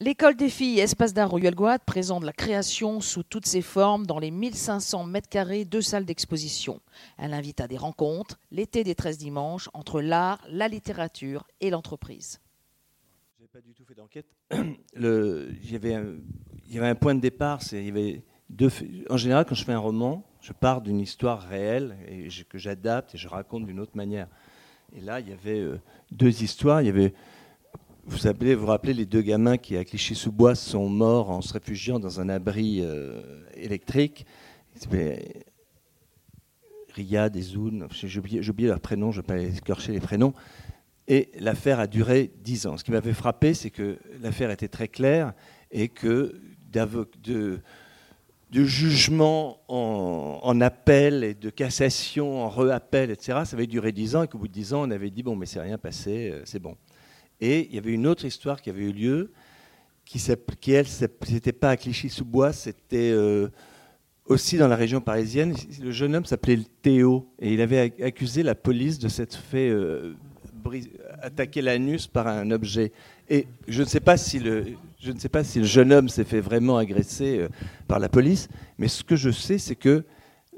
L'école des filles Espace d'art Royal présente la création sous toutes ses formes dans les 1500 mètres carrés de salles d'exposition. Elle invite à des rencontres, l'été des 13 dimanches, entre l'art, la littérature et l'entreprise. Je n'ai pas du tout fait d'enquête. Il y, avait un, point de départ. En général, quand je fais un roman, je pars d'une histoire réelle et que j'adapte et je raconte d'une autre manière. Et là, il y avait euh, deux histoires. Vous appelez, vous rappelez les deux gamins qui à Clichy-sous-Bois sont morts en se réfugiant dans un abri euh, électrique. Riyad et Zoun, j'ai oublié, leur prénom, je ne vais pas écorcher les prénoms. Et l'affaire a duré dix ans. Ce qui m'avait frappé, c'est que l'affaire était très claire et que de, de jugement en, en, appel et de cassation en re-appel, etc., ça avait duré dix ans et qu'au bout de dix ans, on avait dit bon, mais c'est rien passé, euh, c'est bon. Et il y avait une autre histoire qui avait eu lieu, qui, qui elle, n'était pas à Clichy-sous-Bois, c'était euh, aussi dans la région parisienne. Le jeune homme s'appelait Théo, et il avait accusé la police de s'être fait euh, attaquer l'anus par un objet. Et je ne sais pas si le, je ne sais pas si le jeune homme s'est fait vraiment agresser euh, par la police, mais ce que je sais, c'est que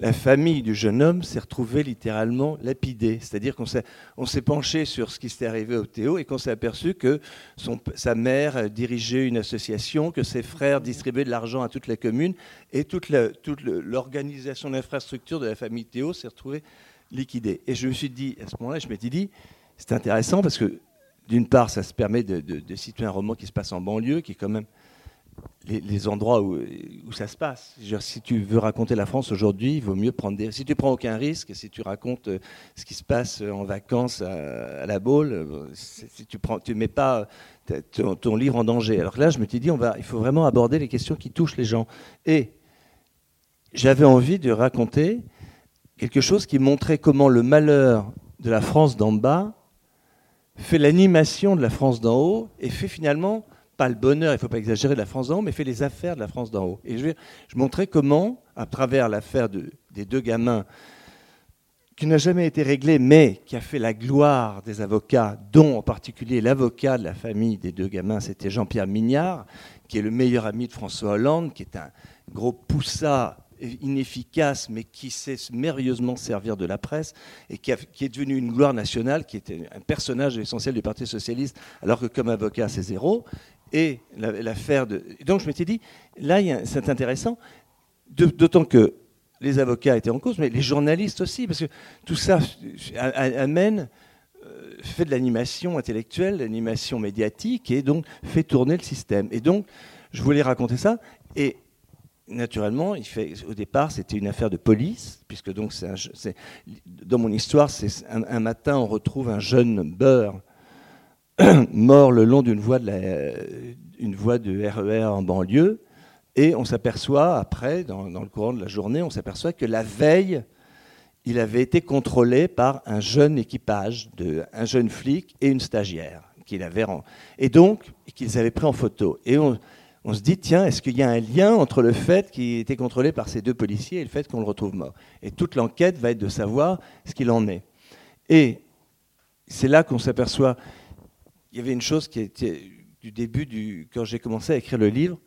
la famille du jeune homme s'est retrouvée littéralement lapidée. C'est-à-dire qu'on s'est, penché sur ce qui s'était arrivé au Théo et qu'on s'est aperçu que sa mère dirigeait une association, que ses frères distribuaient de l'argent à toute la commune et toute, toute l'organisation d'infrastructure de la famille Théo s'est retrouvée liquidée. Et je me suis dit, à ce moment-là, je m'étais dit, c'est intéressant parce que d'une part, ça se permet de, de situer un roman qui se passe en banlieue, qui est quand même les, endroits où, ça se passe. si tu veux raconter la France aujourd'hui, il vaut mieux prendre des. Si tu prends aucun risque, si tu racontes euh, ce qui se passe en vacances à, la Baule, euh, si tu tu mets pas ton, livre en danger. Alors là, je me suis dit, il faut vraiment aborder les questions qui touchent les gens. Et j'avais envie de raconter quelque chose qui montrait comment le malheur de la France d'en bas fait l'animation de la France d'en haut et fait finalement pas le bonheur, il ne faut pas exagérer, de la France d'en haut, mais fait les affaires de la France d'en haut. Et je, je montrais comment, à travers l'affaire de, des deux gamins, qui n'a jamais été réglée, mais qui a fait la gloire des avocats, dont en particulier l'avocat de la famille des deux gamins, c'était Jean-Pierre Mignard, qui est le meilleur ami de François Hollande, qui est un gros poussat inefficace, mais qui sait merveilleusement servir de la presse, et qui, qui, est devenu une gloire nationale, qui était un personnage essentiel du Parti socialiste, alors que comme avocat, c'est zéro et l'affaire de. Donc je m'étais dit, là, c'est intéressant, d'autant que les avocats étaient en cause, mais les journalistes aussi, parce que tout ça amène, euh, fait de l'animation intellectuelle, l'animation médiatique, et donc fait tourner le système. Et donc, je voulais raconter ça, et naturellement, au départ, c'était une affaire de police, puisque donc, dans mon histoire, c'est un, matin, on retrouve un jeune beurre mort le long d'une voie, de RER e en banlieue. Et on s'aperçoit, après, dans, le courant de la journée, on s'aperçoit que la veille, il avait été contrôlé par un jeune équipage, de, un jeune flic et une stagiaire, qu'il avait et donc qu'ils avaient pris en photo. Et on, on se dit, tiens, est-ce qu'il y a un lien entre le fait qu'il était contrôlé par ces deux policiers et le fait qu'on le retrouve mort? Et toute l'enquête va être de savoir ce qu'il en est. Et c'est là qu'on s'aperçoit il y avait une chose qui était du début, du, quand j'ai commencé à écrire le livre,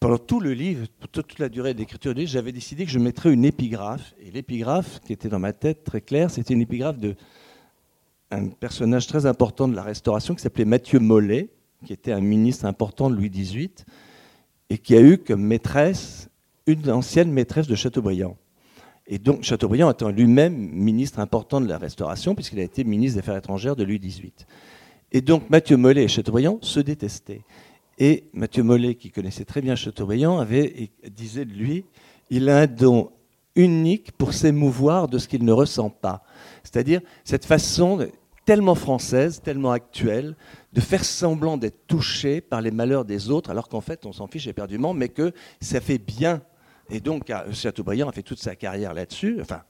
pendant tout le livre, toute la durée d'écriture du livre, j'avais décidé que je mettrais une épigraphe. Et l'épigraphe qui était dans ma tête très claire, c'était une épigraphe de un personnage très important de la Restauration qui s'appelait Mathieu Mollet, qui était un ministre important de Louis XVIII, et qui a eu comme maîtresse une ancienne maîtresse de Chateaubriand. Et donc Chateaubriand étant lui-même ministre important de la Restauration, puisqu'il a été ministre des Affaires étrangères de Louis XVIII. Et donc Mathieu Mollet et Chateaubriand se détestaient. Et Mathieu Mollet, qui connaissait très bien Chateaubriand, avait, disait de lui, il a un don unique pour s'émouvoir de ce qu'il ne ressent pas. C'est-à-dire cette façon tellement française, tellement actuelle, de faire semblant d'être touché par les malheurs des autres, alors qu'en fait on s'en fiche éperdument, mais que ça fait bien. Et donc Chateaubriand a fait toute sa carrière là-dessus. Enfin,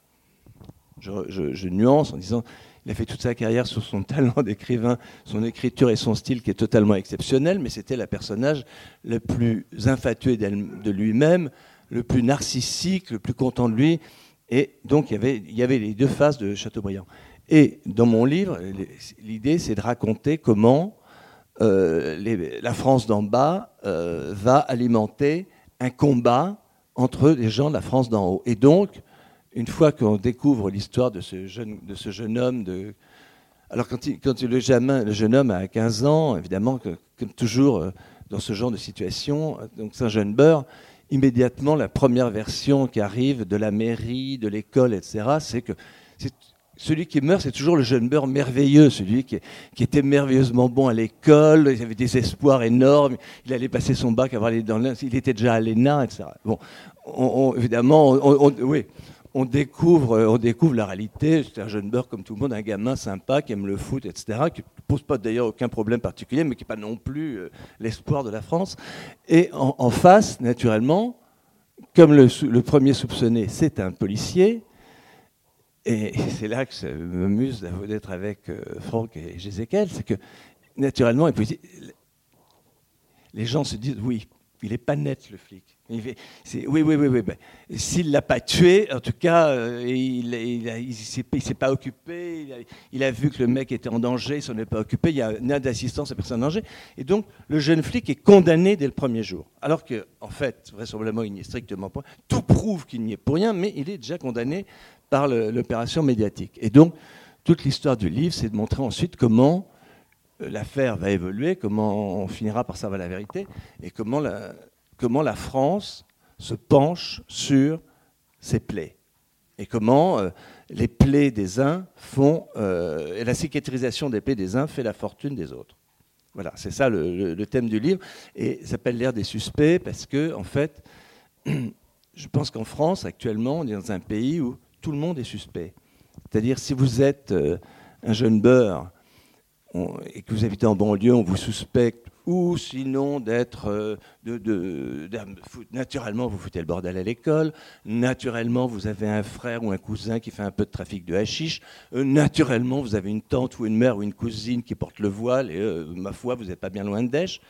je nuance en disant il a fait toute sa carrière sur son talent d'écrivain, son écriture et son style qui est totalement exceptionnel, mais c'était le personnage le plus infatué de lui-même, le plus narcissique, le plus content de lui. Et donc il y avait, les deux faces de Chateaubriand. Et dans mon livre, l'idée c'est de raconter comment la France d'en bas va alimenter un combat entre les gens de la France d'en haut. Et donc, une fois qu'on découvre l'histoire de ce jeune, homme, alors quand, quand le, jeune, le, jeune, homme a 15 ans, évidemment, comme toujours euh, dans ce genre de situation, donc c'est un jeune beurre, immédiatement la première version qui arrive de la mairie, de l'école, etc., c'est que celui qui meurt, c'est toujours le jeune beurre merveilleux, celui qui, était merveilleusement bon à l'école, il avait des espoirs énormes, il allait passer son bac, avoir les dans il était déjà à l'ENA, etc. Bon, évidemment, oui, on découvre, on découvre la réalité. C'est un jeune beurre comme tout le monde, un gamin sympa qui aime le foot, etc., qui ne pose pas d'ailleurs aucun problème particulier, mais qui n'est pas non plus euh, l'espoir de la France. Et en, face, naturellement, comme le, le premier soupçonné, c'est un policier, et c'est là que ça m'amuse d'être avec euh, Franck et Jézéquel, c'est que naturellement, les gens se disent oui, il n'est pas net le flic. Oui, oui, oui, oui. Ben, S'il ne l'a pas tué, en tout cas, euh, il ne s'est pas occupé, il a, vu que le mec était en danger, il s'en est pas occupé, il y a n'a d'assistance à personne en danger. Et donc, le jeune flic est condamné dès le premier jour. Alors qu'en en fait, vraisemblablement, il n'y est strictement pas. Tout prouve qu'il n'y est pour rien, mais il est déjà condamné par l'opération médiatique. Et donc, toute l'histoire du livre, c'est de montrer ensuite comment euh, l'affaire va évoluer, comment on finira par savoir la vérité, et comment la, comment la France se penche sur ses plaies, et comment euh, les plaies des uns font, euh, la cicatrisation des plaies des uns fait la fortune des autres. Voilà, c'est ça le, thème du livre, et s'appelle l'ère des suspects, parce que, en fait, je pense qu'en France, actuellement, on est dans un pays où tout le monde est suspect. C'est-à-dire, si vous êtes euh, un jeune beurre et que vous habitez en banlieue, on vous suspecte, ou sinon d'être. Euh, naturellement, vous foutez le bordel à l'école, naturellement, vous avez un frère ou un cousin qui fait un peu de trafic de hashish, euh, naturellement, vous avez une tante ou une mère ou une cousine qui porte le voile, et ma foi, vous n'êtes pas bien loin de Dèche.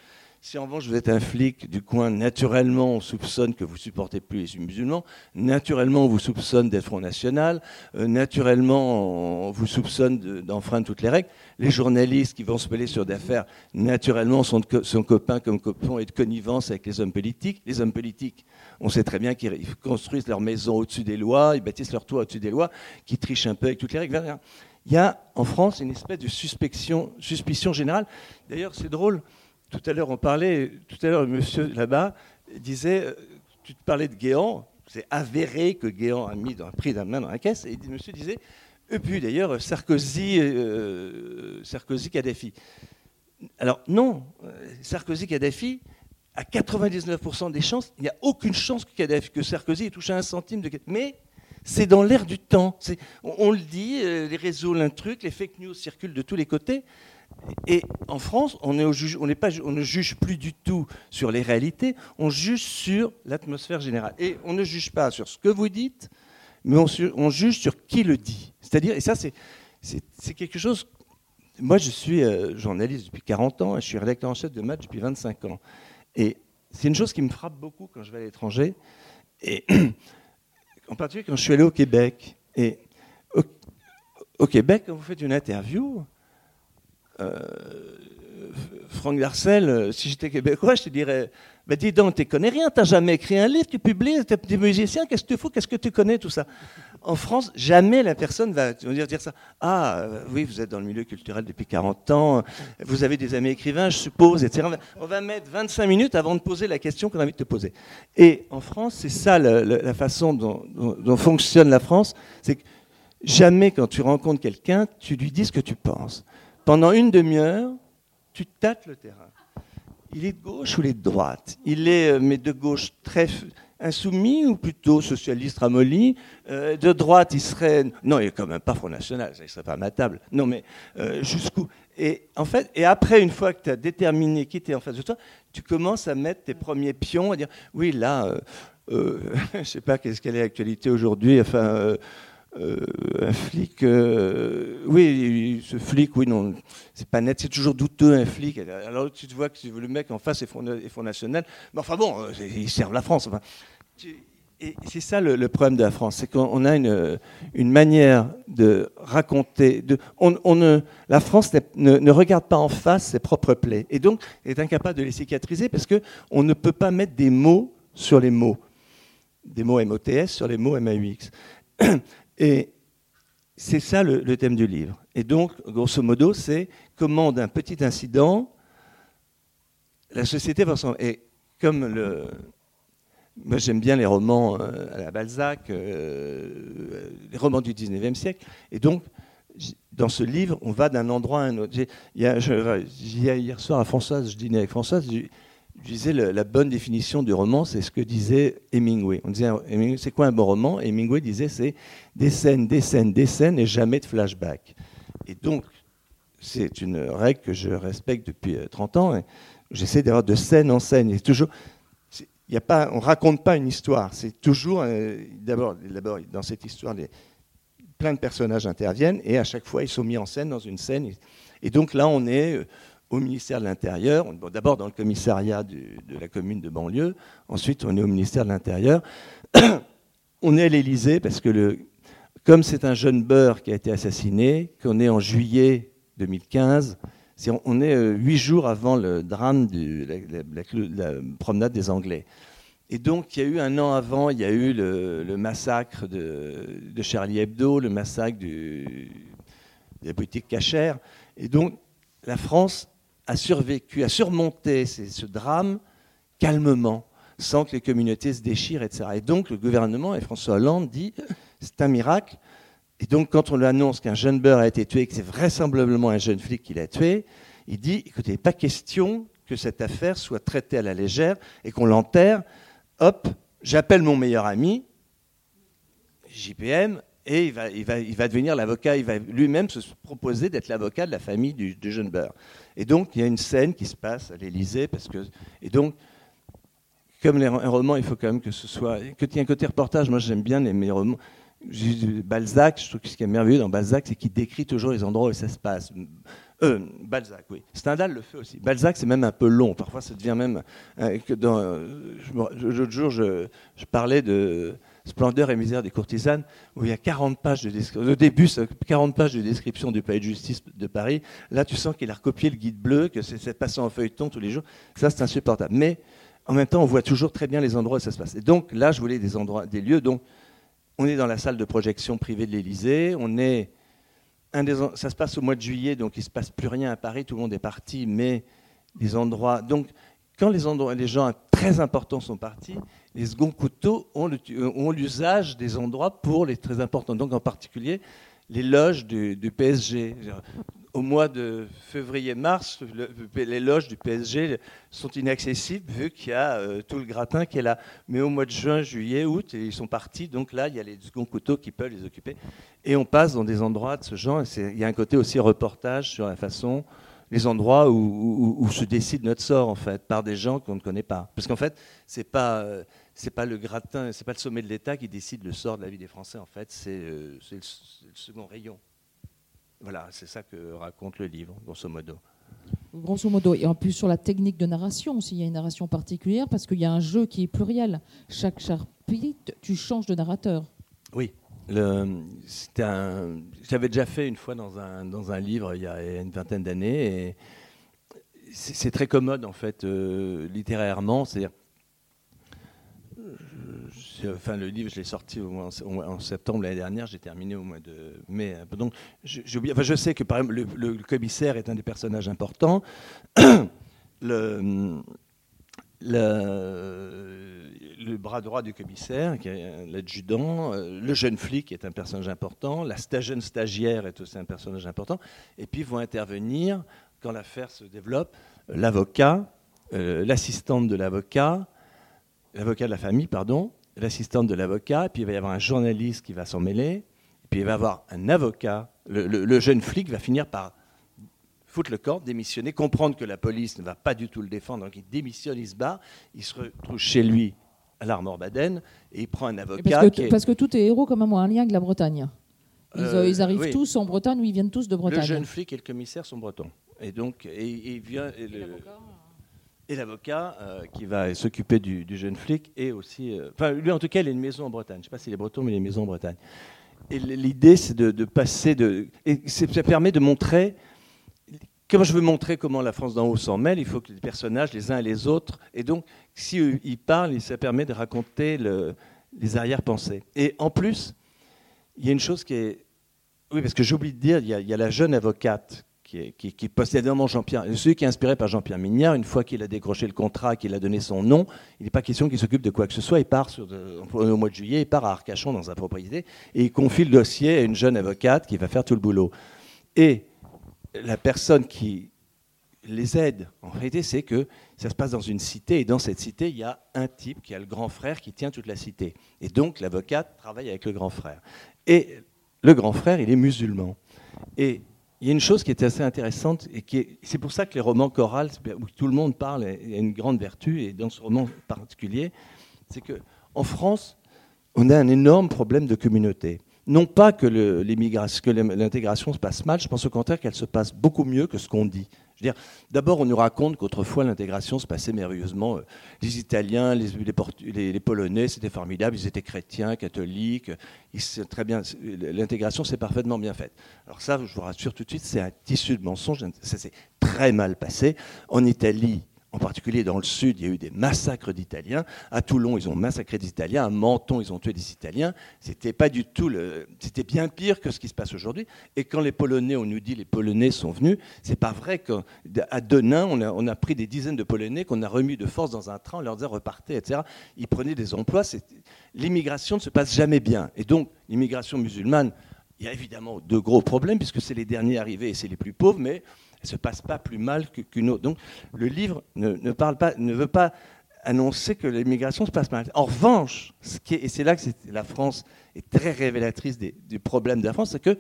Si en revanche vous êtes un flic du coin, naturellement on soupçonne que vous supportez plus les musulmans, naturellement on vous soupçonne d'être Front National, euh, naturellement on vous soupçonne d'enfreindre toutes les règles. Les journalistes qui vont se mêler sur d'affaires, naturellement sont, copains comme copains et de connivence avec les hommes politiques. Les hommes politiques, on sait très bien qu'ils construisent leur maison au-dessus des lois, ils bâtissent leur toit au-dessus des lois, qu'ils trichent un peu avec toutes les règles. Il y a en France une espèce de suspicion, suspicion générale. D'ailleurs, c'est drôle. Tout à l'heure, on parlait, tout à l'heure, monsieur là-bas disait, euh, tu te parlais de Guéant, c'est avéré que Guéant a mis dans, pris la main dans la caisse, et le monsieur disait, et puis d'ailleurs, Sarkozy, euh, Sarkozy, Kadhafi. Alors non, euh, Sarkozy, Kadhafi, à 99% des chances, il n'y a aucune chance que, Sarkozy ait touché un centime de Mais c'est dans l'air du temps. On, le dit, les réseaux l'intruc, les fake news circulent de tous les côtés. Et en France, on, ne juge plus du tout sur les réalités, on juge sur l'atmosphère générale. Et on ne juge pas sur ce que vous dites, mais on, juge sur qui le dit. C'est-à-dire, et ça, c'est quelque chose. Moi, je suis euh, journaliste depuis 40 ans et je suis rédacteur en chef de match depuis 25 ans. Et c'est une chose qui me frappe beaucoup quand je vais à l'étranger, et en particulier quand je suis allé au Québec. Et au Québec, quand vous faites une interview, Franck Darcel, euh, si j'étais québécois, je te dirais ben dis donc, tu connais rien, tu jamais écrit un livre, tu publies, tu es musicien, qu'est-ce que tu fais, qu'est-ce que tu connais, tout ça. En France, jamais la personne va dire, dire ça. Ah, euh, oui, vous êtes dans le milieu culturel depuis 40 ans, vous avez des amis écrivains, je suppose, etc. On va mettre 25 minutes avant de poser la question qu'on a envie de te poser. Et en France, c'est ça la, façon dont, dont fonctionne la France, c'est que jamais quand tu rencontres quelqu'un, tu lui dis ce que tu penses. Pendant une demi-heure, tu tâtes le terrain. Il est de gauche ou il est de droite? Il est, euh, mais de gauche, très insoumis ou plutôt socialiste ramolli? Euh, De droite, il serait... Non, il est quand même pas Front National, ça ne serait pas à ma table. Non, mais euh, jusqu'où? Et, en fait, et après, une fois que tu as déterminé qui était en face de toi, tu commences à mettre tes premiers pions, à dire, oui, là, je ne sais pas qu'est-ce qu'elle est l'actualité aujourd'hui, enfin euh, un flic, euh, oui, ce flic, oui, non, c'est pas net, c'est toujours douteux un flic. Alors tu te vois que le mec en face est Front, National, mais enfin bon, euh, ils servent la France. Et c'est ça le, problème de la France, c'est qu'on a une, manière de raconter. De, on, ne, la France ne, ne, regarde pas en face ses propres plaies, et donc est incapable de les cicatriser parce qu'on ne peut pas mettre des mots sur les mots, des mots MOTS sur les mots MAUX. Et c'est ça le, thème du livre. Et donc, grosso modo, c'est comment d'un petit incident, la société va s'en... Et comme le, moi, j'aime bien les romans euh, à la Balzac, euh, les romans du 19e siècle. Et donc, dans ce livre, on va d'un endroit à un autre. Il y a, hier soir à Françoise, je dînais avec Françoise, je, disais la bonne définition du roman, c'est ce que disait Hemingway. On disait, c'est quoi un bon roman? Hemingway disait, c'est des scènes, des scènes, des scènes et jamais de flashback. Et donc, c'est une règle que je respecte depuis 30 euh, ans. J'essaie d'avoir de scène en scène. Et toujours, y a pas, on ne raconte pas une histoire. C'est toujours, euh, d'abord, dans cette histoire, plein de personnages interviennent et à chaque fois, ils sont mis en scène dans une scène. Et donc là, on est euh, au ministère de l'Intérieur, d'abord dans le commissariat de la commune de banlieue, ensuite on est au ministère de l'Intérieur. on est à l'Élysée parce que, comme c'est un jeune beurre qui a été assassiné, qu'on est en juillet 2015, on est euh, huit jours avant le drame de la, promenade des Anglais. Et donc, il y a eu un an avant, il y a eu le, massacre de, Charlie Hebdo, le massacre de la boutique cachère. Et donc, la France a survécu, a surmonté ce drame calmement, sans que les communautés se déchirent, etc. Et donc, le gouvernement et François Hollande dit c'est un miracle, et donc, quand on lui annonce qu'un jeune beurre a été tué, que c'est vraisemblablement un jeune flic qui l'a tué, il dit écoutez, pas question que cette affaire soit traitée à la légère et qu'on l'enterre. Hop, j'appelle mon meilleur ami, JPM, et il va, il va, il va devenir l'avocat, il va lui-même se proposer d'être l'avocat de la famille du, jeune beurre. Et donc, il y a une scène qui se passe à l'Élysée, parce que. Et donc, comme les, un roman, il faut quand même que ce soit. Que y ait un côté reportage, moi j'aime bien les, mes romans. Balzac, je trouve que ce qui est merveilleux dans Balzac, c'est qu'il décrit toujours les endroits où ça se passe. Euh, Balzac, oui. Stendhal le fait aussi. Balzac, c'est même un peu long. Parfois, ça devient même. Euh, dans, l'autre jour, je, parlais de Splendeur et misère des courtisanes, où il y a 40 pages de description. Au début, 40 pages de description du palais de justice de Paris. Là, tu sens qu'il a recopié le guide bleu, que c'est passé en feuilleton tous les jours. Ça, c'est insupportable. Mais en même temps, on voit toujours très bien les endroits où ça se passe. Et donc, là, je voulais des endroits, des lieux. Donc, on est dans la salle de projection privée de l'Élysée. On est ça se passe au mois de juillet, donc il ne se passe plus rien à Paris. Tout le monde est parti, mais les endroits. Donc, quand les, endroits, les gens très importants sont partis, les seconds couteaux ont l'usage des endroits pour les très importants. Donc, en particulier, les loges du, PSG au mois de février-mars, les loges du PSG sont inaccessibles vu qu'il y a euh, tout le gratin qui est là. Mais au mois de juin, juillet, août, ils sont partis. Donc là, il y a les seconds couteaux qui peuvent les occuper. Et on passe dans des endroits de ce genre. Il y a un côté aussi reportage sur la façon, les endroits où, se décide notre sort, en fait, par des gens qu'on ne connaît pas. Parce qu'en fait, c'est pas. C'est pas le gratin, c'est pas le sommet de l'État qui décide le sort de la vie des Français. En fait, c'est euh, le second rayon. Voilà, c'est ça que raconte le livre, grosso modo. Grosso modo, et en plus sur la technique de narration aussi, il y a une narration particulière parce qu'il y a un jeu qui est pluriel. Chaque chapitre, tu changes de narrateur. Oui, j'avais déjà fait une fois dans un, dans un livre il y a une vingtaine d'années et c'est très commode en fait euh, littérairement, c'est-à-dire enfin, le livre, je l'ai sorti en, septembre l'année dernière, j'ai terminé au mois de mai. Donc, je, enfin, je sais que par exemple, le, commissaire est un des personnages importants. le, le, bras droit du commissaire, qui est l'adjudant, euh, le jeune flic est un personnage important, la jeune stagiaire est aussi un personnage important, et puis vont intervenir, quand l'affaire se développe, l'avocat, euh, l'assistante de l'avocat, l'avocat de la famille, pardon, l'assistante de l'avocat, puis il va y avoir un journaliste qui va s'en mêler, puis il va y avoir un avocat. Le, jeune flic va finir par foutre le corps, démissionner, comprendre que la police ne va pas du tout le défendre, donc il démissionne, il se bat, il se retrouve chez lui à l'Armor Baden et il prend un avocat. Parce que, parce que tous tes héros, quand même, ont un lien avec la Bretagne. Ils, euh, arrivent tous en Bretagne ou ils viennent tous de Bretagne. Le jeune flic et le commissaire sont bretons. Et donc, et, il vient. Et l'avocat qui va s'occuper du, jeune flic et aussi. enfin, lui, en tout cas, il a une maison en Bretagne. Je ne sais pas s'il est breton, mais il a une maison en Bretagne. Et l'idée, c'est de, passer. De, et ça permet de montrer. Comme je veux montrer comment la France d'en haut s'en mêle, il faut que les personnages, les uns et les autres. Et donc, si ils parlent, ça permet de raconter le, les arrière-pensées. Et en plus, il y a une chose qui est. Oui, parce que j'oublie de dire, il y, a, la jeune avocate qui, qui, qui possède Jean-Pierre, celui qui est inspiré par Jean-Pierre Mignard. Une fois qu'il a décroché le contrat, qu'il a donné son nom, il n'est pas question qu'il s'occupe de quoi que ce soit. Il part au mois de juillet, il part à Arcachon dans sa propriété et il confie le dossier à une jeune avocate qui va faire tout le boulot. Et la personne qui les aide, en réalité, c'est que ça se passe dans une cité, et dans cette cité, il y a un type qui a le grand frère qui tient toute la cité. Et donc, l'avocate travaille avec le grand frère. Et le grand frère, il est musulman. Et il y a une chose qui est assez intéressante, et c'est pour ça que les romans chorales, où tout le monde parle, il y une grande vertu, et dans ce roman particulier, c'est qu'en France, on a un énorme problème de communauté. Non pas que l'intégration se passe mal, je pense au contraire qu'elle se passe beaucoup mieux que ce qu'on dit. D'abord, on nous raconte qu'autrefois l'intégration se passait merveilleusement. Les Italiens, les, Polonais, c'était formidable. Ils étaient chrétiens, catholiques. très bien. L'intégration s'est parfaitement bien faite. Alors ça, je vous rassure tout de suite, c'est un tissu de mensonges. Ça s'est très mal passé. En Italie, en particulier dans le sud, il y a eu des massacres d'Italiens. À Toulon, ils ont massacré des Italiens. À Menton, ils ont tué des Italiens. C'était pas du tout c'était bien pire que ce qui se passe aujourd'hui. Et quand les Polonais, on nous dit les Polonais sont venus, c'est pas vrai qu'à Denain, on a, on a, pris des dizaines de Polonais qu'on a remis de force dans un train, on leur disait repartez, etc. Ils prenaient des emplois. L'immigration ne se passe jamais bien. Et donc, l'immigration musulmane, il y a évidemment de gros problèmes puisque c'est les derniers arrivés et c'est les plus pauvres, mais ne se passe pas plus mal qu'une autre. Donc le livre ne, parle pas, ne veut pas annoncer que l'immigration se passe mal. En revanche, ce qui et c'est là que la France est très révélatrice du problème de la France, c'est que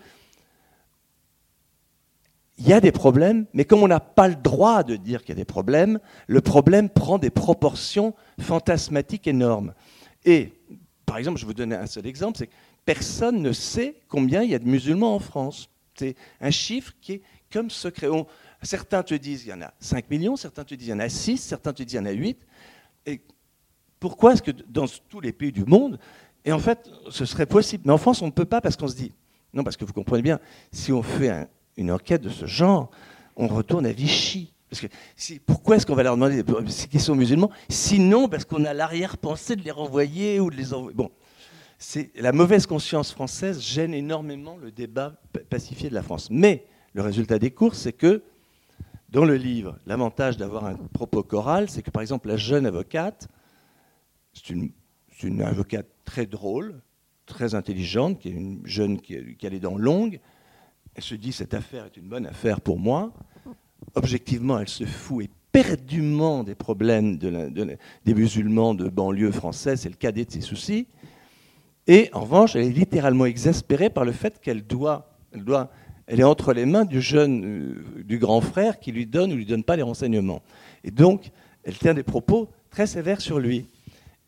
il y a des problèmes, mais comme on n'a pas le droit de dire qu'il y a des problèmes, le problème prend des proportions fantasmatiques énormes. Et, par exemple, je vais vous donner un seul exemple, c'est que personne ne sait combien il y a de musulmans en France. C'est un chiffre qui est comme secret. certains te disent qu'il y en a 5 millions, certains te disent qu'il y en a 6, certains te disent qu'il y en a 8. Et pourquoi est-ce que dans tous les pays du monde, et en fait, ce serait possible, mais en France, on ne peut pas parce qu'on se dit, non, parce que vous comprenez bien, si on fait une enquête de ce genre, on retourne à Vichy. Parce que pourquoi est-ce qu'on va leur demander qu'ils sont musulmans? Sinon, parce qu'on a l'arrière-pensée de les renvoyer ou de les envoyer. Bon, la mauvaise conscience française gêne énormément le débat pacifié de la France. Mais le résultat des courses, c'est que dans le livre, l'avantage d'avoir un propos choral, c'est que par exemple la jeune avocate, c'est une, avocate très drôle, très intelligente, qui est une jeune qui, a les dents longues. Elle se dit cette affaire est une bonne affaire pour moi. Objectivement, elle se fout éperdument des problèmes des musulmans de banlieue française, c'est le cadet de ses soucis. Et en revanche, elle est littéralement exaspérée par le fait qu'elle doit, elle doit elle est entre les mains du jeune, euh, du grand frère qui lui donne ou lui donne pas les renseignements. Et donc, elle tient des propos très sévères sur lui.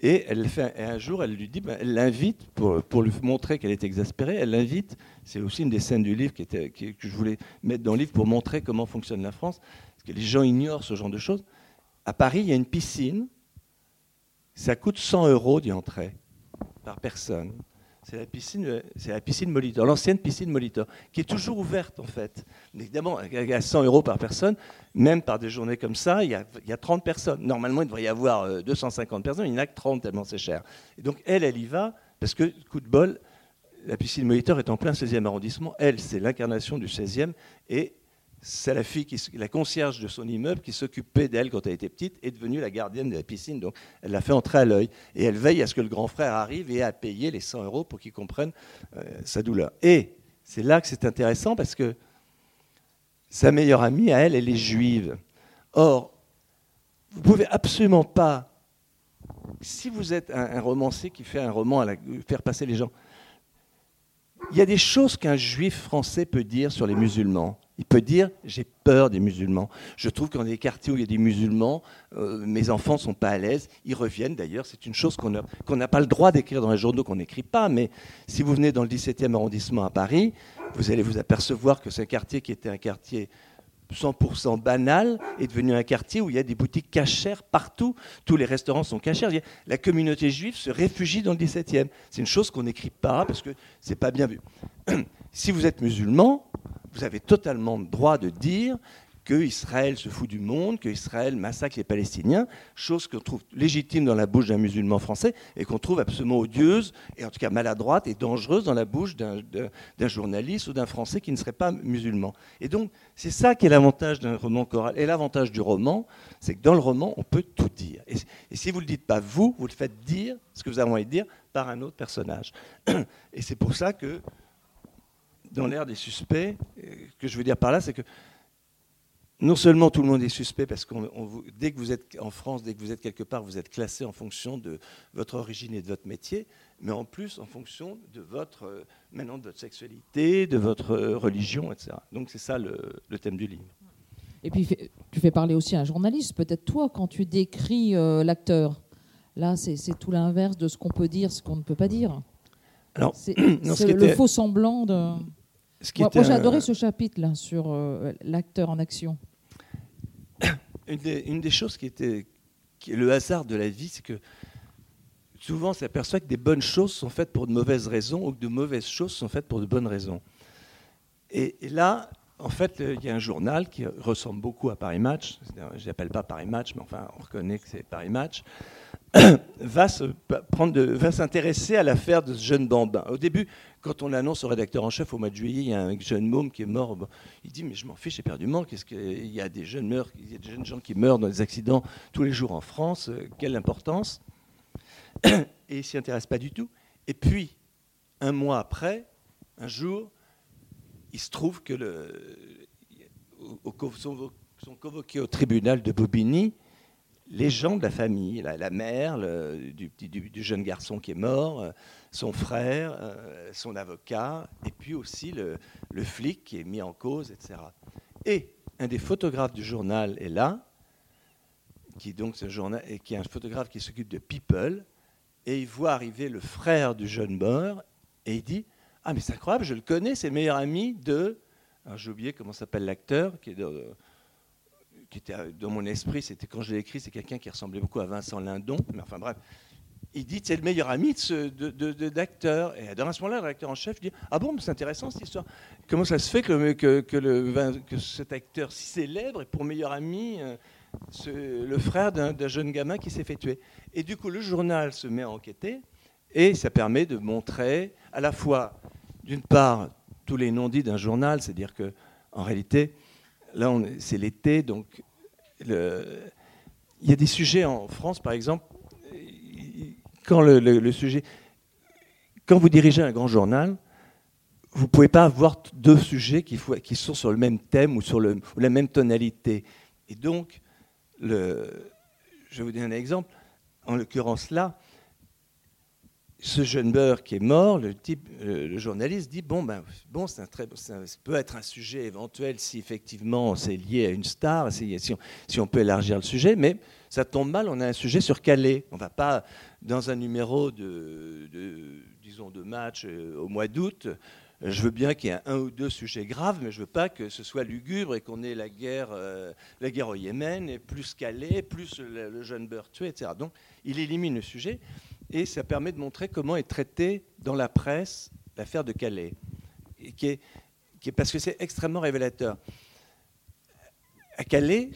Et, elle fait, un jour, elle lui dit, ben, elle l'invite, pour, pour, lui montrer qu'elle est exaspérée, elle l'invite, c'est aussi une des scènes du livre qui était, que je voulais mettre dans le livre pour montrer comment fonctionne la France, parce que les gens ignorent ce genre de choses. À Paris, il y a une piscine, ça coûte 100 euros d'y entrer par personne. C'est la piscine, c'est la Molitor, l'ancienne piscine Molitor, qui est toujours ouverte en fait. Évidemment, à 100 euros par personne, même par des journées comme ça, il y, a, 30 personnes. Normalement, il devrait y avoir 250 euh, personnes, il n'y en a que 30 tellement c'est cher. Et donc elle, elle y va parce que, coup de bol, la piscine Molitor est en plein 16e arrondissement. Elle, c'est l'incarnation du 16e et c'est la fille, qui, la concierge de son immeuble qui s'occupait d'elle quand elle était petite, est devenue la gardienne de la piscine. Donc, elle l'a fait entrer à l'œil. Et elle veille à ce que le grand frère arrive et à payer les 100 euros pour qu'il comprenne euh, sa douleur. Et c'est là que c'est intéressant parce que sa meilleure amie, à elle, elle est juive. Or, vous pouvez absolument pas, si vous êtes un, romancier qui fait un roman à faire passer les gens, il y a des choses qu'un juif français peut dire sur les musulmans il peut dire j'ai peur des musulmans. Je trouve qu'en des quartiers où il y a des musulmans, euh, mes enfants ne sont pas à l'aise. Ils reviennent d'ailleurs. C'est une chose qu'on n'a pas le droit d'écrire dans les journaux, qu'on n'écrit pas. Mais si vous venez dans le 17e arrondissement à Paris, vous allez vous apercevoir que c'est quartier qui était un quartier 100% banal est devenu un quartier où il y a des boutiques cachères partout. Tous les restaurants sont cachers. La communauté juive se réfugie dans le 17e. C'est une chose qu'on n'écrit pas parce que c'est pas bien vu. Si vous êtes musulman, vous avez totalement le droit de dire que Israël se fout du monde, que Israël massacre les Palestiniens, chose qu'on trouve légitime dans la bouche d'un musulman français et qu'on trouve absolument odieuse, et en tout cas maladroite et dangereuse dans la bouche d'un journaliste ou d'un Français qui ne serait pas musulman. Et donc, c'est ça qui est l'avantage d'un roman choral. Et l'avantage du roman, c'est que dans le roman, on peut tout dire. Et, si vous ne le dites pas vous, vous le faites dire, ce que vous avez envie de dire, par un autre personnage. Et c'est pour ça que, dans l'ère des suspects, euh, que je veux dire par là, c'est que non seulement tout le monde est suspect, parce que dès que vous êtes en France, dès que vous êtes quelque part, vous êtes classé en fonction de votre origine et de votre métier, mais en plus en fonction de votre, euh, maintenant de votre sexualité, de votre euh, religion, etc. Donc c'est ça le, thème du livre. Et puis tu fais parler aussi à un journaliste, peut-être toi, quand tu décris euh, l'acteur. Là, c'est tout l'inverse de ce qu'on peut dire, ce qu'on ne peut pas dire. Alors, c'est le faux semblant de. Moi, j'ai adoré ce chapitre-là sur l'acteur en action une des, choses qui était qui est le hasard de la vie, c'est que souvent on s'aperçoit que des bonnes choses sont faites pour de mauvaises raisons ou que de mauvaises choses sont faites pour de bonnes raisons. Et, là, en fait, il y a un journal qui ressemble beaucoup à Paris Match. Je n'appelle pas Paris Match, mais enfin, on reconnaît que c'est Paris Match. va s'intéresser à l'affaire de ce jeune bambin. Au début, quand on annonce au rédacteur en chef au mois de juillet, il y a un jeune môme qui est mort. il dit mais je m'en fiche, du Qu'est-ce qu'il y a des jeunes meurent, il y a des jeunes gens qui meurent dans des accidents tous les jours en France. Euh, quelle importance? Et il s'y intéresse pas du tout. Et puis un mois après, un jour, il se trouve que sont, convoqués au tribunal de Bobigny les gens de la famille, la, mère du, jeune garçon qui est mort, euh, son frère, euh, son avocat, et puis aussi le, flic qui est mis en cause, etc. Et un des photographes du journal est là, qui donc qui est un photographe qui s'occupe de People, et il voit arriver le frère du jeune mort, et il dit Ah, mais c'est incroyable, je le connais, c'est le meilleur ami de. J'ai oublié comment s'appelle l'acteur, qui était dans mon esprit, c'était quand je l'ai écrit, c'est quelqu'un qui ressemblait beaucoup à Vincent Lindon, mais enfin bref. Il dit c'est le meilleur ami de d'acteur. Et dans ce moment-là, le rédacteur en chef dit Ah bon, c'est intéressant cette histoire. Comment ça se fait que, que, cet acteur si célèbre est pour meilleur ami euh, le frère d'un jeune gamin qui s'est fait tuer? Et du coup, le journal se met à enquêter et ça permet de montrer à la fois, d'une part, tous les non-dits d'un journal, c'est-à-dire que en réalité, là, c'est l'été, donc il y a des sujets en France, par exemple, quand vous dirigez un grand journal, vous ne pouvez pas avoir deux sujets qui, sont sur le même thème ou le, la même tonalité. Et donc, je vais vous donner un exemple. En l'occurrence là, ce jeune beurre qui est mort, le, le, journaliste dit bon ben ça peut être un sujet éventuel si effectivement c'est lié à une star, si, on, peut élargir le sujet, mais ça tombe mal, on a un sujet sur Calais. On va pas dans un numéro de, disons de match euh, au mois d'août. Je veux bien qu'il y ait un ou deux sujets graves, mais je veux pas que ce soit lugubre et qu'on ait la guerre, euh, la guerre au Yémen, et plus Calais, plus le, le jeune beurre tué, etc. Donc, il élimine le sujet et ça permet de montrer comment est traitée dans la presse l'affaire de Calais, parce que c'est extrêmement révélateur. À Calais,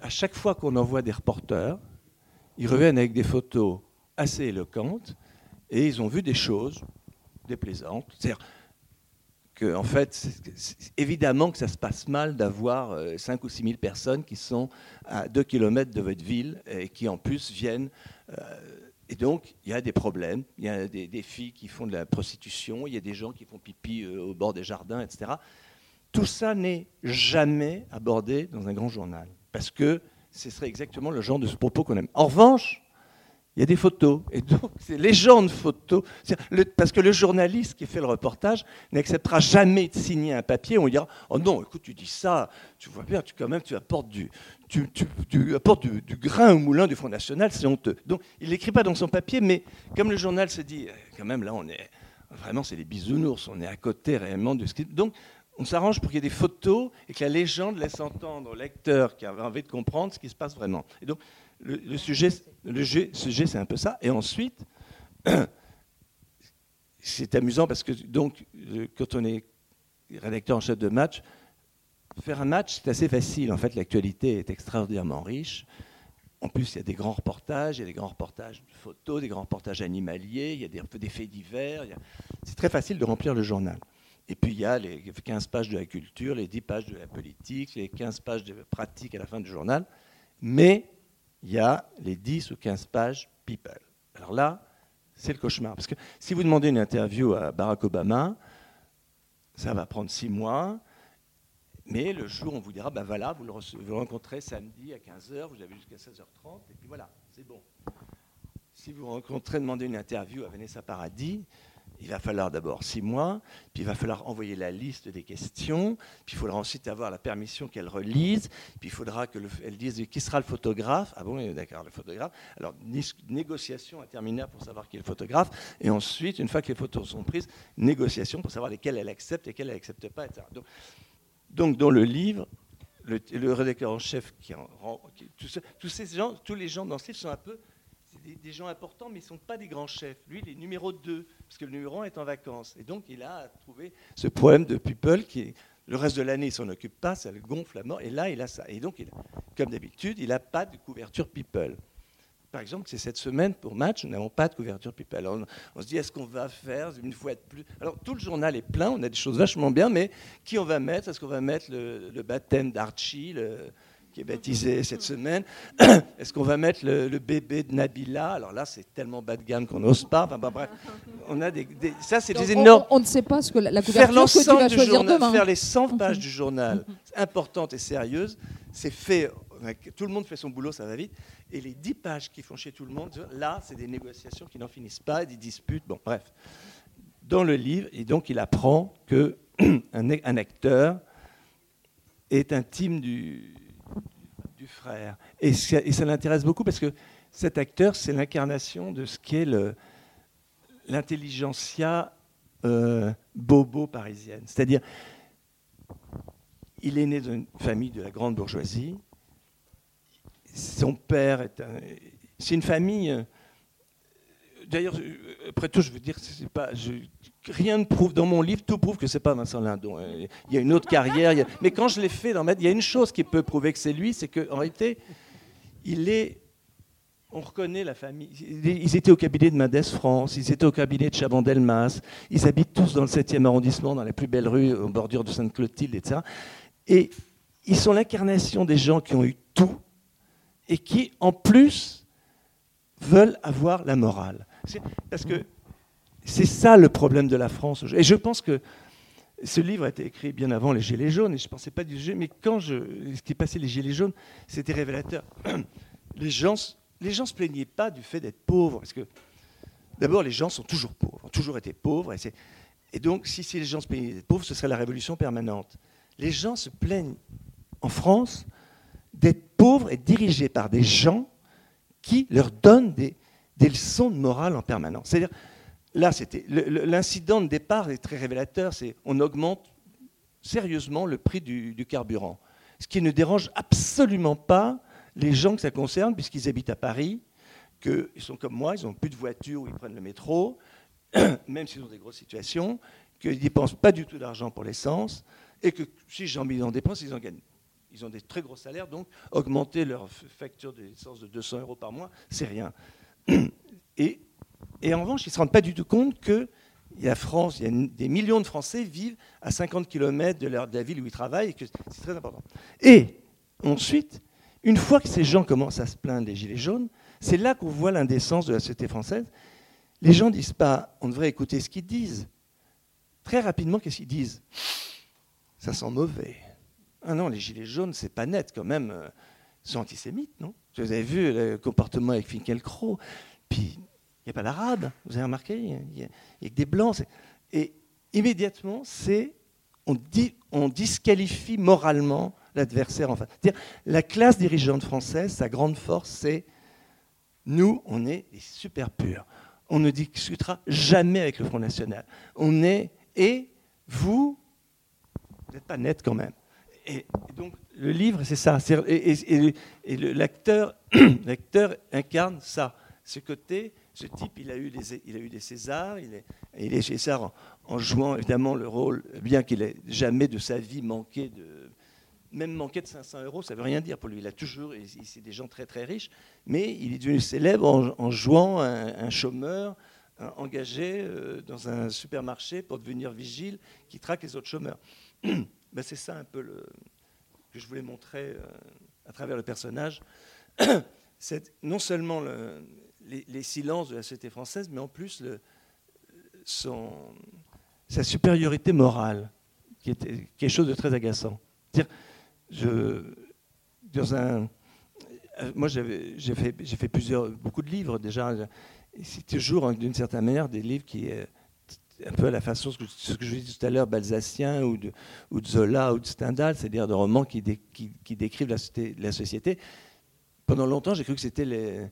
à chaque fois qu'on envoie des reporters, ils reviennent avec des photos assez éloquentes et ils ont vu des choses déplaisantes. C'est-à-dire que, en fait, évidemment que ça se passe mal d'avoir 5 euh, ou 6 000 personnes qui sont à 2 km de votre ville et qui, en plus, viennent. Et donc, il y a des problèmes. Il y a des, filles qui font de la prostitution, il y a des gens qui font pipi euh, au bord des jardins, etc. Tout ça n'est jamais abordé dans un grand journal, parce que ce serait exactement le genre de propos qu'on aime. En revanche, il y a des photos. Et donc, c'est les gens de photos. parce que le journaliste qui fait le reportage n'acceptera jamais de signer un papier où on dira Oh non, écoute, tu dis ça, tu vois bien, tu, quand même, tu apportes du, grain au moulin du Front National, c'est honteux. Donc, il n'écrit pas dans son papier, mais comme le journal se dit, quand même, là, on est. Vraiment, c'est les bisounours, on est à côté réellement de ce qui. Donc, on s'arrange pour qu'il y ait des photos et que la légende laisse entendre au lecteur qui a envie de comprendre ce qui se passe vraiment. Et donc, le, sujet, le sujet c'est un peu ça. Et ensuite, c'est amusant parce que donc, quand on est rédacteur en chef de match, faire un match, c'est assez facile. En fait, l'actualité est extraordinairement riche. En plus, il y a des grands reportages, il y a des grands reportages de photos, des grands reportages animaliers, il y a des, des faits divers. C'est très facile de remplir le journal. Et puis il y a les 15 pages de la culture, les 10 pages de la politique, les 15 pages de pratique à la fin du journal. Mais il y a les 10 ou 15 pages people. Alors là, c'est le cauchemar. Parce que si vous demandez une interview à Barack Obama, ça va prendre 6 mois. Mais le jour, on vous dira, ben voilà, vous le, rencontrez samedi à 15h, vous avez jusqu'à 16h30, et puis voilà, c'est bon. Si vous rencontrez, demandez une interview à Vanessa Paradis, il va falloir d'abord six mois, puis il va falloir envoyer la liste des questions, puis il faudra ensuite avoir la permission qu'elle relise, puis il faudra qu'elle dise qui sera le photographe? Ah bon, d'accord, le photographe. Alors, négociation interminable pour savoir qui est le photographe, et ensuite, une fois que les photos sont prises, négociation pour savoir lesquelles elle accepte et lesquelles elle n'accepte pas, etc. Donc, dans le livre, le, rédacteur en chef, tous, ces gens, tous les gens dans ce livre sont un peu des, gens importants, mais ils ne sont pas des grands chefs. Lui, il est numéro 2, parce que le numéro 1 est en vacances. Et donc, il a trouvé ce problème de people qui le reste de l'année, il s'en occupe pas, ça le gonfle à mort. Et là, il a ça. Et donc, comme d'habitude, il n'a pas de couverture people. Par exemple, c'est cette semaine pour match, nous n'avons pas de couverture people. Alors, on, se dit, est-ce qu'on va faire une fois de plus? Alors, tout le journal est plein, on a des choses vachement bien, mais qui on va mettre? Est-ce qu'on va mettre le, baptême d'Archie, qui est baptisé cette semaine. Est-ce qu'on va mettre le, bébé de Nabila? Alors là, c'est tellement bas de gamme qu'on n'ose pas. Enfin, bref, on a des, ça, c'est des énormes. On, ne sait pas ce que la, couverture que tu vas choisir journal, demain. Faire les 100 pages du journal, importantes et sérieuses, c'est fait. Tout le monde fait son boulot, ça va vite. Et les 10 pages qui font chez tout le monde, là, c'est des négociations qui n'en finissent pas, des disputes. Bon, bref. Dans le livre, et donc il apprend que un, un acteur est intime du, frère. Et, ça, l'intéresse beaucoup parce que cet acteur, c'est l'incarnation de ce qu'est l'intelligentsia euh, bobo parisienne. C'est-à-dire, il est né d'une famille de la grande bourgeoisie. Son père est un. C'est une famille. D'ailleurs, euh, après tout, je veux dire, rien ne prouve, dans mon livre, tout prouve que c'est pas Vincent Lindon. Hein. Il y a une autre carrière. mais quand je l'ai fait dans ma, il y a une chose qui peut prouver que c'est lui, c'est qu'en réalité, il est. On reconnaît la famille. Ils étaient au cabinet de Mendes France, ils étaient au cabinet de Chabandelmas, ils habitent tous dans le 7e arrondissement, dans les plus belles rues, aux bordures de Sainte-Clotilde, etc. Et ils sont l'incarnation des gens qui ont eu tout et qui, en plus, veulent avoir la morale. Parce que c'est ça le problème de la France. Et je pense que ce livre a été écrit bien avant les Gilets jaunes, et je ne pensais pas du sujet, mais quand ce qui passé les Gilets jaunes, c'était révélateur. Les gens les gens se plaignaient pas du fait d'être pauvres, parce que d'abord, les gens sont toujours pauvres, ont toujours été pauvres, et, et donc si, si, les gens se plaignaient d'être pauvres, ce serait la révolution permanente. Les gens se plaignent en France d'être pauvres et dirigés par des gens qui leur donnent des, des leçons de morale en permanence. C'est-à-dire, Là, c'était l'incident de départ est très révélateur. C'est on augmente sérieusement le prix du, carburant, ce qui ne dérange absolument pas les gens que ça concerne, puisqu'ils habitent à Paris, qu'ils sont comme moi, ils n'ont plus de voiture ou ils prennent le métro, même s'ils ont des grosses situations, qu'ils dépensent pas du tout d'argent pour l'essence, et que si j'en mis en dépenses, ils en gagnent. Ils ont des très gros salaires, donc augmenter leur facture d'essence de 200 euros par mois, c'est rien. Et en revanche, ils ne se rendent pas du tout compte que y a des millions de Français vivent à 50 km de, la ville où ils travaillent, et que c'est très important. Et ensuite, une fois que ces gens commencent à se plaindre des gilets jaunes, c'est là qu'on voit l'indécence de la société française. Les gens ne disent pas, on devrait écouter ce qu'ils disent. Très rapidement, qu'est-ce qu'ils disent? Ça sent mauvais. Ah non, les gilets jaunes, c'est pas net quand même. Sont antisémites, non? Vous avez vu le comportement avec Finkielkraut. Puis il n'y a pas d'arabe, vous avez remarqué, il n'y a, que des blancs. Et immédiatement, c'est on, disqualifie moralement l'adversaire en face. La classe dirigeante française, sa grande force, c'est nous, on est super purs. On ne discutera jamais avec le Front National. On est et vous, peut-être pas net quand même. Et, donc le livre, c'est ça. Et, l'acteur, incarne ça, ce côté. Ce type, il a eu des, il a eu des Césars, il est, il est César en, jouant évidemment le rôle, bien qu'il ait jamais de sa vie manqué de, même manqué de 500 euros, ça veut rien dire pour lui. Il a toujours, c'est des gens très très riches, mais il est devenu célèbre en, jouant un, chômeur engagé euh, dans un supermarché pour devenir vigile qui traque les autres chômeurs. ben, c'est ça un peu que je voulais montrer euh, à travers le personnage. c'est non seulement le, les, silences de la société française, mais en plus sa supériorité morale, qui était quelque chose de très agaçant. euh, moi, j'ai fait, beaucoup de livres déjà. C'est toujours, d'une certaine manière, des livres qui, un peu à la façon de ce que je disais tout à l'heure, balzacien ou de, Zola ou de Stendhal, c'est-à-dire de romans qui, qui, décrivent la, société. Pendant longtemps, j'ai cru que c'était les.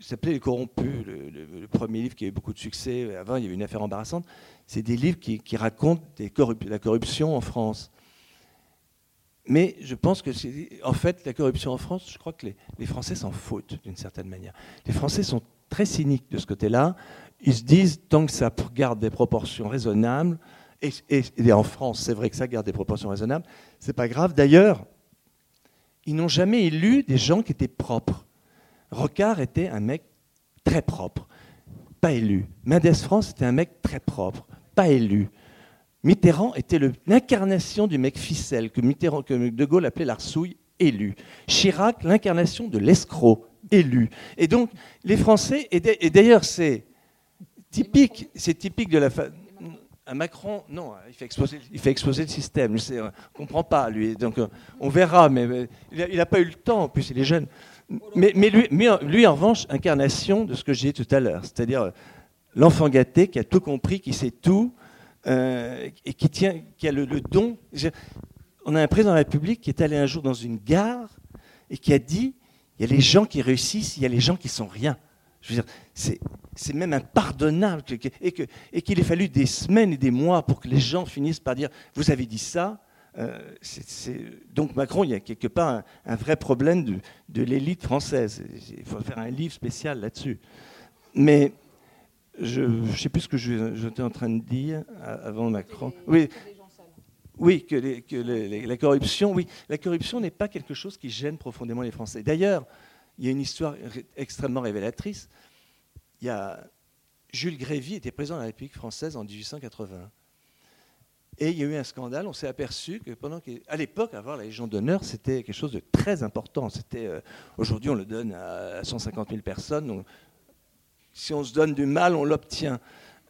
s'appelait Les Corrompus, le, premier livre qui a eu beaucoup de succès. Avant, il y avait une affaire embarrassante. C'est des livres qui, racontent des la corruption en France. Mais je pense que, en fait, la corruption en France, je crois que les, Français s'en foutent d'une certaine manière. Les Français sont très cyniques de ce côté-là. Ils se disent, tant que ça garde des proportions raisonnables, et, en France, c'est vrai que ça garde des proportions raisonnables, c'est pas grave. D'ailleurs, ils n'ont jamais élu des gens qui étaient propres. Rocard était un mec très propre, pas élu. Mendes France était un mec très propre, pas élu. Mitterrand était l'incarnation du mec ficelle que, Mitterrand, que De Gaulle appelait l'arsouille élu. Chirac, l'incarnation de l'escroc élu. Et donc, les Français, et d'ailleurs, c'est typique, c'est typique de la. Un Macron, non, il fait exploser, il fait exploser le système. On ne comprend pas, lui. Donc, euh, on verra, mais il n'a pas eu le temps, en plus, il est jeune. Mais, lui, lui, en revanche, incarnation de ce que j'ai dit tout à l'heure, c'est-à-dire euh, l'enfant gâté qui a tout compris, qui sait tout, euh, et qui, tient, qui a le, don. On a un président de la République qui est allé un jour dans une gare et qui a dit il y a les gens qui réussissent, il y a les gens qui sont rien. Je veux dire, c'est, c'est même impardonnable et, que, et qu'il ait fallu des semaines et des mois pour que les gens finissent par dire vous avez dit ça. Euh, c'est, donc Macron, il y a quelque part un, vrai problème de, de l'élite française. Il faut faire un livre spécial là-dessus. Mais je ne sais plus ce que j'étais en train de dire avant Macron. Oui, oui, que, la corruption, oui, la corruption n'est pas quelque chose qui gêne profondément les Français. D'ailleurs, il y a une histoire extrêmement révélatrice. Il y a Jules Grévy était président de la République française en 1880. Et il y a eu un scandale. On s'est aperçu que pendant qu'à l'époque, avoir la Légion d'honneur, c'était quelque chose de très important. C'était euh, aujourd'hui, on le donne à 150 000 personnes. Donc, si on se donne du mal, on l'obtient.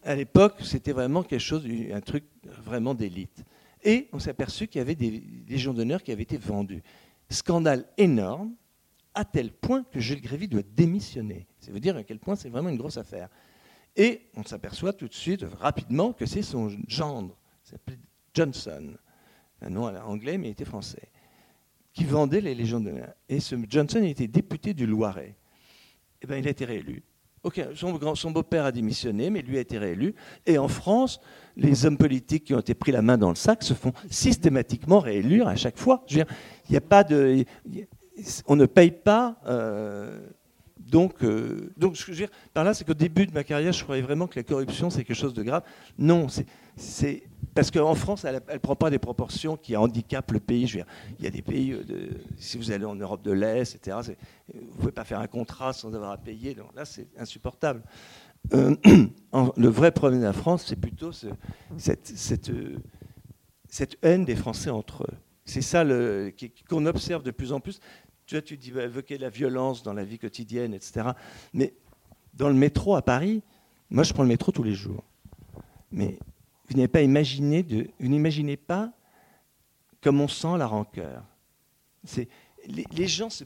À l'époque, c'était vraiment quelque chose, un truc vraiment d'élite. Et on s'est aperçu qu'il y avait des légions d'honneur qui avaient été vendues. Scandale énorme, à tel point que Jules Grévy doit démissionner. Ça veut dire à quel point c'est vraiment une grosse affaire. Et on s'aperçoit tout de suite, rapidement, que c'est son gendre, s'appelait Johnson, un nom anglais, mais il était français, qui vendait les légions d'honneur. Et ce Johnson était député du Loiret. Eh bien, il a été réélu son, beau-père a démissionné, mais lui a été réélu. Et en France, les hommes politiques qui ont été pris la main dans le sac se font systématiquement réélire à chaque fois. il n'y a pas de, on ne paye pas. Euh, donc, euh, donc, ce que je veux dire par là, c'est qu'au début de ma carrière, je croyais vraiment que la corruption, c'est quelque chose de grave. Non, c'est parce qu'en France, elle ne prend pas des proportions qui handicapent le pays. Je veux dire, il y a des pays, euh, si vous allez en Europe de l'Est, etc., vous ne pouvez pas faire un contrat sans avoir à payer. Donc là, c'est insupportable. Le vrai problème de la France, c'est plutôt cette, cette, cette, haine des Français entre eux. C'est ça qu'on observe de plus en plus. Tu vois, tu dis évoquer la violence dans la vie quotidienne, etc. Mais dans le métro à Paris, moi je prends le métro tous les jours. Mais vous n'avez pas imaginé de, vous n'imaginez pas comme on sent la rancœur. Les, gens se,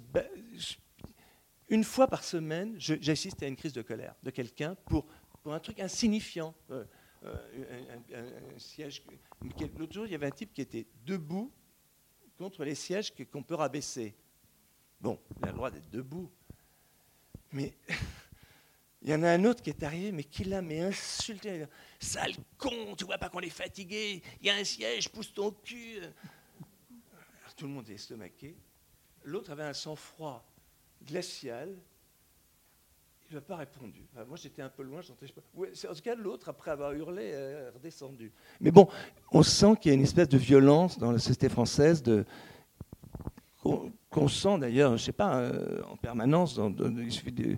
une fois par semaine, j'assiste à une crise de colère de quelqu'un pour, pour un truc insignifiant. Euh, euh, un, siège. L'autre jour, il y avait un type qui était debout contre les sièges qu'on peut rabaisser. Bon, il a le droit d'être debout. Mais Il y en a un autre qui est arrivé, mais qui l'a mais insulté. Sale con, tu vois pas qu'on est fatigué, il y a un siège, pousse ton cul. tout le monde est estomaqué. L'autre avait un sang-froid glacial. Il n'a pas répondu. moi, j'étais un peu loin, j'entendais pas. en tout cas, l'autre, après avoir hurlé, est redescendu. Mais bon, on sent qu'il y a une espèce de violence dans la société française de, qu'on sent d'ailleurs, je ne sais pas, euh, en permanence. il suffit de,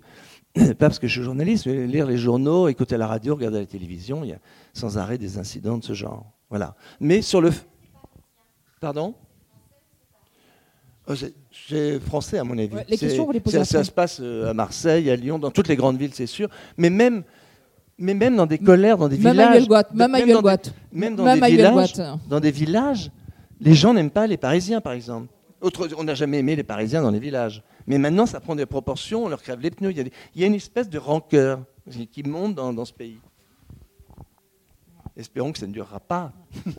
pas parce que je suis journaliste, mais lire les journaux, écouter la radio, regarder la télévision, il y a sans arrêt des incidents de ce genre. Voilà. Mais sur le. Pardon? Oh, c'est français à mon avis. les questions, vous les posez ça, se passe euh, à Marseille, à Lyon, dans toutes les grandes villes, c'est sûr. Mais même, mais même dans des colères, dans des villages. même, dans des, même dans des villages, dans des villages, les gens n'aiment pas les Parisiens, par exemple on n'a jamais aimé les Parisiens dans les villages. Mais maintenant, ça prend des proportions, on leur crève les pneus. Il y a, une espèce de rancœur qui monte dans, ce pays. Espérons que ça ne durera pas.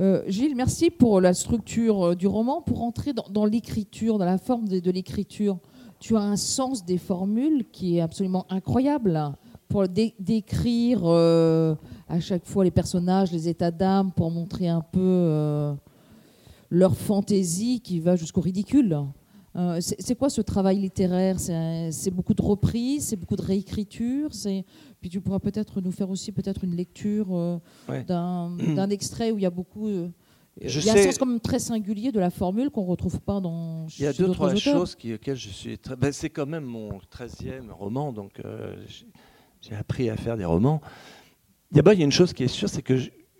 Euh, Gilles, merci pour la structure euh, du roman. Pour entrer dans, l'écriture, dans la forme de, l'écriture, tu as un sens des formules qui est absolument incroyable pour décrire euh, à chaque fois les personnages, les états d'âme, pour montrer un peu leur fantaisie qui va jusqu'au ridicule. Euh, c'est quoi ce travail littéraire? C'est beaucoup de reprises, c'est beaucoup de réécriture. Puis tu pourras peut-être nous faire aussi peut-être une lecture euh, d'un extrait où il y a beaucoup. Euh, il y a un sens comme très singulier de la formule qu'on ne retrouve pas dans. Il y a deux trois choses qui, auxquelles je suis. Très... Ben, c'est quand même mon 13e roman, donc j'ai appris à faire des romans. D'abord, il y a une chose qui est sûre, c'est que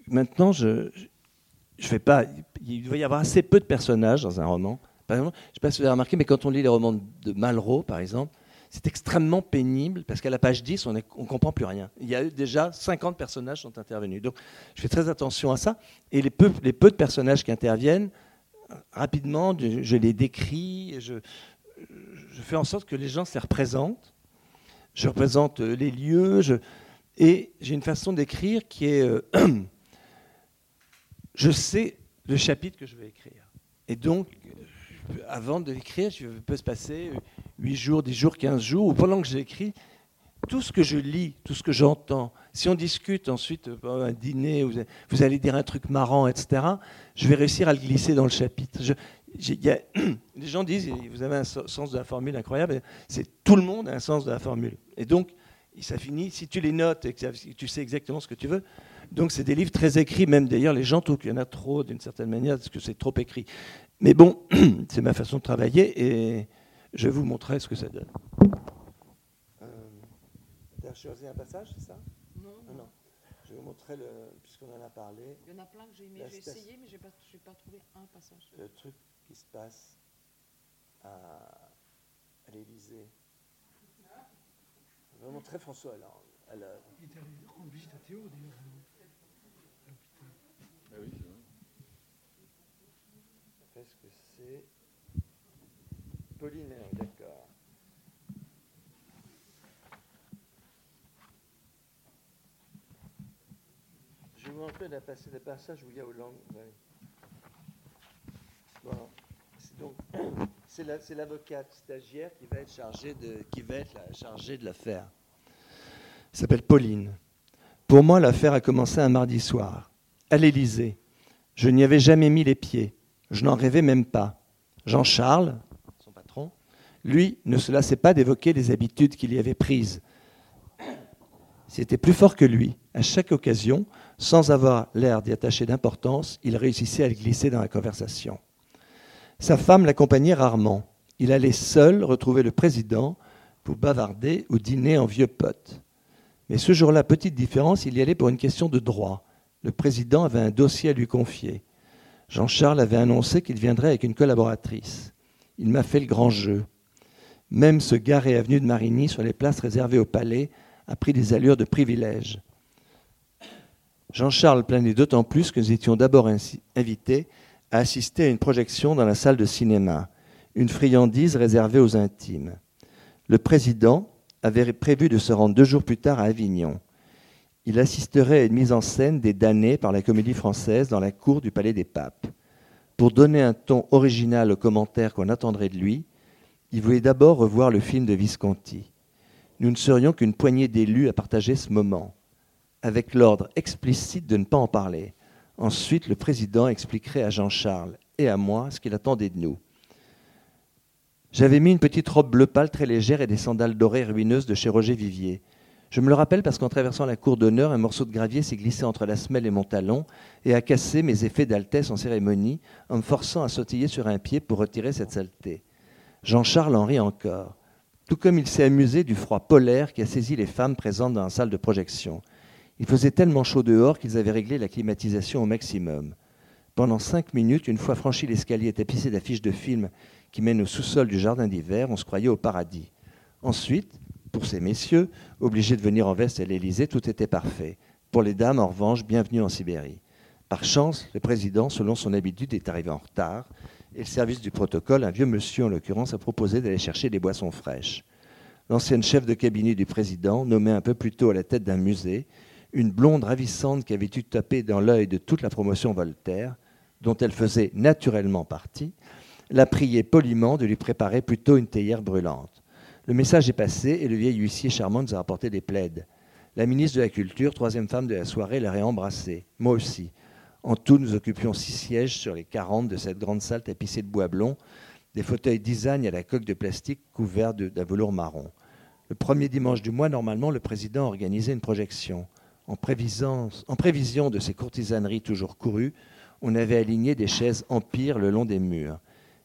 maintenant, je, je fais pas. Il doit y avoir assez peu de personnages dans un roman. Je ne sais pas si vous avez remarqué, mais quand on lit les romans de Malraux, par exemple, c'est extrêmement pénible parce qu'à la page 10, on ne comprend plus rien. Il y a eu déjà 50 personnages sont intervenus. Donc, je fais très attention à ça. Et les peu, les de personnages qui interviennent, rapidement, je, les décris, je, fais en sorte que les gens se représentent. Je représente les lieux, et j'ai une façon d'écrire qui est. Je sais le chapitre que je vais écrire. Et donc, avant de l'écrire, je peux se passer 8 jours, 10 jours, 15 jours, ou pendant que j'écris, tout ce que je lis, tout ce que j'entends, si on discute ensuite un dîner, vous, allez dire un truc marrant, etc., je vais réussir à le glisser dans le chapitre. les gens disent, vous avez un sens de la formule incroyable, c'est tout le monde a un sens de la formule. Et donc, ça finit, si tu les notes et que tu sais exactement ce que tu veux, donc c'est des livres très écrits, même d'ailleurs les gens trouvent qu'il y en a trop d'une certaine manière, parce que c'est trop écrit. Mais bon, c'est ma façon de travailler et je vais vous montrer ce que ça donne. Euh, tu as choisi un passage, c'est ça? Non. Ah non. Je vais vous montrer, le, puisqu'on en a parlé. Il y en a plein que j'ai aimé, j'ai essayé, mais je n'ai pas, pas, trouvé un passage. Le truc qui se passe à, à l'Élysée. Je vais vous montrer François alors. Il est allé rendre visite à Théo d'ailleurs. Ah Qu'est-ce que c'est Paulinaire, d'accord. Je vous montrer la le passage où il y a. Bon, c'est donc c'est l'avocate stagiaire qui va être chargée de qui va être chargée de l'affaire. S'appelle Pauline. Pour moi, l'affaire a commencé un mardi soir à l'Élysée. Je n'y avais jamais mis les pieds. Je n'en rêvais même pas. Jean-Charles, son patron, lui, ne se lassait pas d'évoquer les habitudes qu'il y avait prises. C'était plus fort que lui. À chaque occasion, sans avoir l'air d'y attacher d'importance, il réussissait à le glisser dans la conversation. Sa femme l'accompagnait rarement. Il allait seul retrouver le président pour bavarder ou dîner en vieux pote. Mais ce jour-là, petite différence, il y allait pour une question de droit le président avait un dossier à lui confier. Jean-Charles avait annoncé qu'il viendrait avec une collaboratrice. Il m'a fait le grand jeu. Même ce garé avenue de Marigny sur les places réservées au palais a pris des allures de privilège. Jean-Charles planait d'autant plus que nous étions d'abord invités à assister à une projection dans la salle de cinéma, une friandise réservée aux intimes. Le président avait prévu de se rendre deux jours plus tard à Avignon il assisterait à une mise en scène des damnés par la comédie française dans la cour du Palais des Papes. Pour donner un ton original aux commentaires qu'on attendrait de lui, il voulait d'abord revoir le film de Visconti. Nous ne serions qu'une poignée d'élus à partager ce moment, avec l'ordre explicite de ne pas en parler. Ensuite, le président expliquerait à Jean-Charles et à moi ce qu'il attendait de nous. J'avais mis une petite robe bleu pâle très légère et des sandales dorées ruineuses de chez Roger Vivier. Je me le rappelle parce qu'en traversant la cour d'honneur, un morceau de gravier s'est glissé entre la semelle et mon talon et a cassé mes effets d'altesse en cérémonie en me forçant à sautiller sur un pied pour retirer cette saleté. Jean-Charles en rit encore, tout comme il s'est amusé du froid polaire qui a saisi les femmes présentes dans la salle de projection. Il faisait tellement chaud dehors qu'ils avaient réglé la climatisation au maximum. Pendant cinq minutes, une fois franchi l'escalier tapissé d'affiches de films qui mènent au sous-sol du jardin d'hiver, on se croyait au paradis. Ensuite, pour ces messieurs, obligés de venir en veste à l'Élysée, tout était parfait. Pour les dames, en revanche, bienvenue en Sibérie. Par chance, le président, selon son habitude, est arrivé en retard, et le service du protocole, un vieux monsieur en l'occurrence, a proposé d'aller chercher des boissons fraîches. L'ancienne chef de cabinet du président, nommée un peu plus tôt à la tête d'un musée, une blonde ravissante qui avait eu tapé dans l'œil de toute la promotion Voltaire, dont elle faisait naturellement partie, l'a prié poliment de lui préparer plutôt une théière brûlante. Le message est passé et le vieil huissier charmant nous a apporté des plaides. La ministre de la Culture, troisième femme de la soirée, l'a réembrassé. Moi aussi. En tout, nous occupions six sièges sur les quarante de cette grande salle tapissée de bois blond, des fauteuils design à la coque de plastique couverts d'un velours marron. Le premier dimanche du mois, normalement, le président organisait une projection. En prévision, en prévision de ces courtisaneries toujours courues, on avait aligné des chaises empire le long des murs.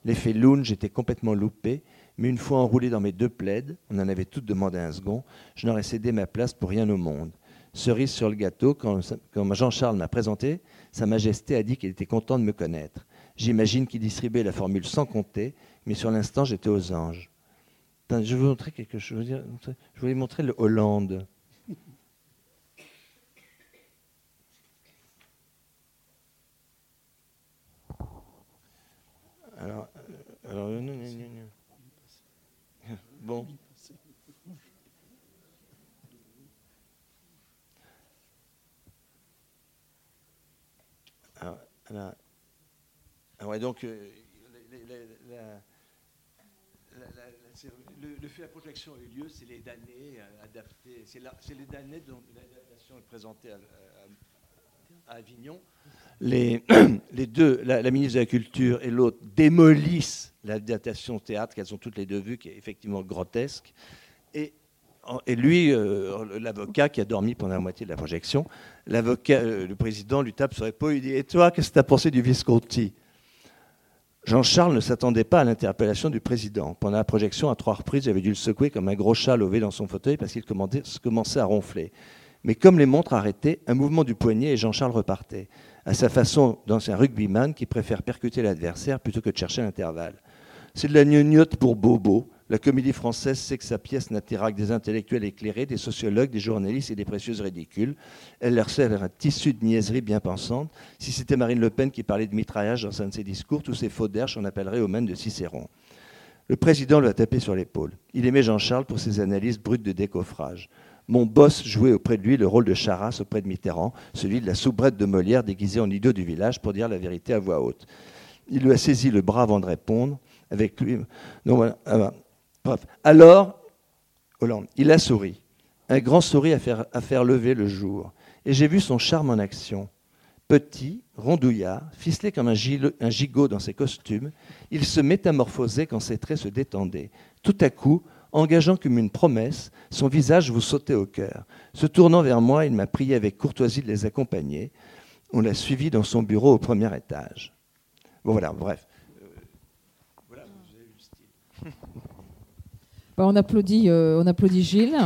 L'effet lounge était complètement loupé, mais une fois enroulé dans mes deux plaides, on en avait toutes demandé un second, je n'aurais cédé ma place pour rien au monde. Cerise sur le gâteau, quand, Jean-Charles m'a présenté, Sa Majesté a dit qu'il était content de me connaître. J'imagine qu'il distribuait la formule sans compter, mais sur l'instant, j'étais aux anges. je vais vous montrer quelque chose. Je voulais montrer le Hollande. Alors, euh, alors non, non, non, Bon. Alors, alors ouais, donc, euh, le, le, fait la projection a eu lieu, c'est les damnés euh, adaptés. C'est les damnés dont l'adaptation est présentée à, à, à Avignon les, deux, la, ministre de la Culture et l'autre, démolissent la datation théâtre qu'elles ont toutes les deux vues, qui est effectivement grotesque. Et, lui, euh, l'avocat qui a dormi pendant la moitié de la projection, euh, le président lui tape sur l'épaule, il dit Et toi, qu'est-ce que tu as pensé du Visconti? Jean-Charles ne s'attendait pas à l'interpellation du président. Pendant la projection, à trois reprises, j'avais dû le secouer comme un gros chat levé dans son fauteuil parce qu'il commençait à ronfler. Mais comme les montres arrêtaient, un mouvement du poignet et Jean-Charles repartait à sa façon d'ancien rugbyman qui préfère percuter l'adversaire plutôt que de chercher l'intervalle. C'est de la gnognotte pour Bobo. La comédie française sait que sa pièce n'attirera que des intellectuels éclairés, des sociologues, des journalistes et des précieuses ridicules. Elle leur sert un tissu de niaiserie bien pensante. Si c'était Marine Le Pen qui parlait de mitraillage dans un de ses discours, tous ces faux d'herche, on appellerait au même de Cicéron. Le président lui a tapé sur l'épaule. Il aimait Jean-Charles pour ses analyses brutes de décoffrage. Mon boss jouait auprès de lui le rôle de Charras auprès de Mitterrand, celui de la soubrette de Molière déguisée en idiot du village pour dire la vérité à voix haute. Il lui a saisi le bras avant de répondre. Avec lui. Ah bah, Alors, Hollande, il a souri. Un grand sourire à faire, lever le jour. Et j'ai vu son charme en action. Petit, rondouillard, ficelé comme un gigot dans ses costumes, il se métamorphosait quand ses traits se détendaient. Tout à coup, engageant comme une promesse, son visage vous sautait au cœur. Se tournant vers moi, il m'a prié avec courtoisie de les accompagner. On l'a suivi dans son bureau au premier étage. Bon voilà, bref. Voilà, vous avez le style. Bah, on, applaudit, euh, on applaudit Gilles.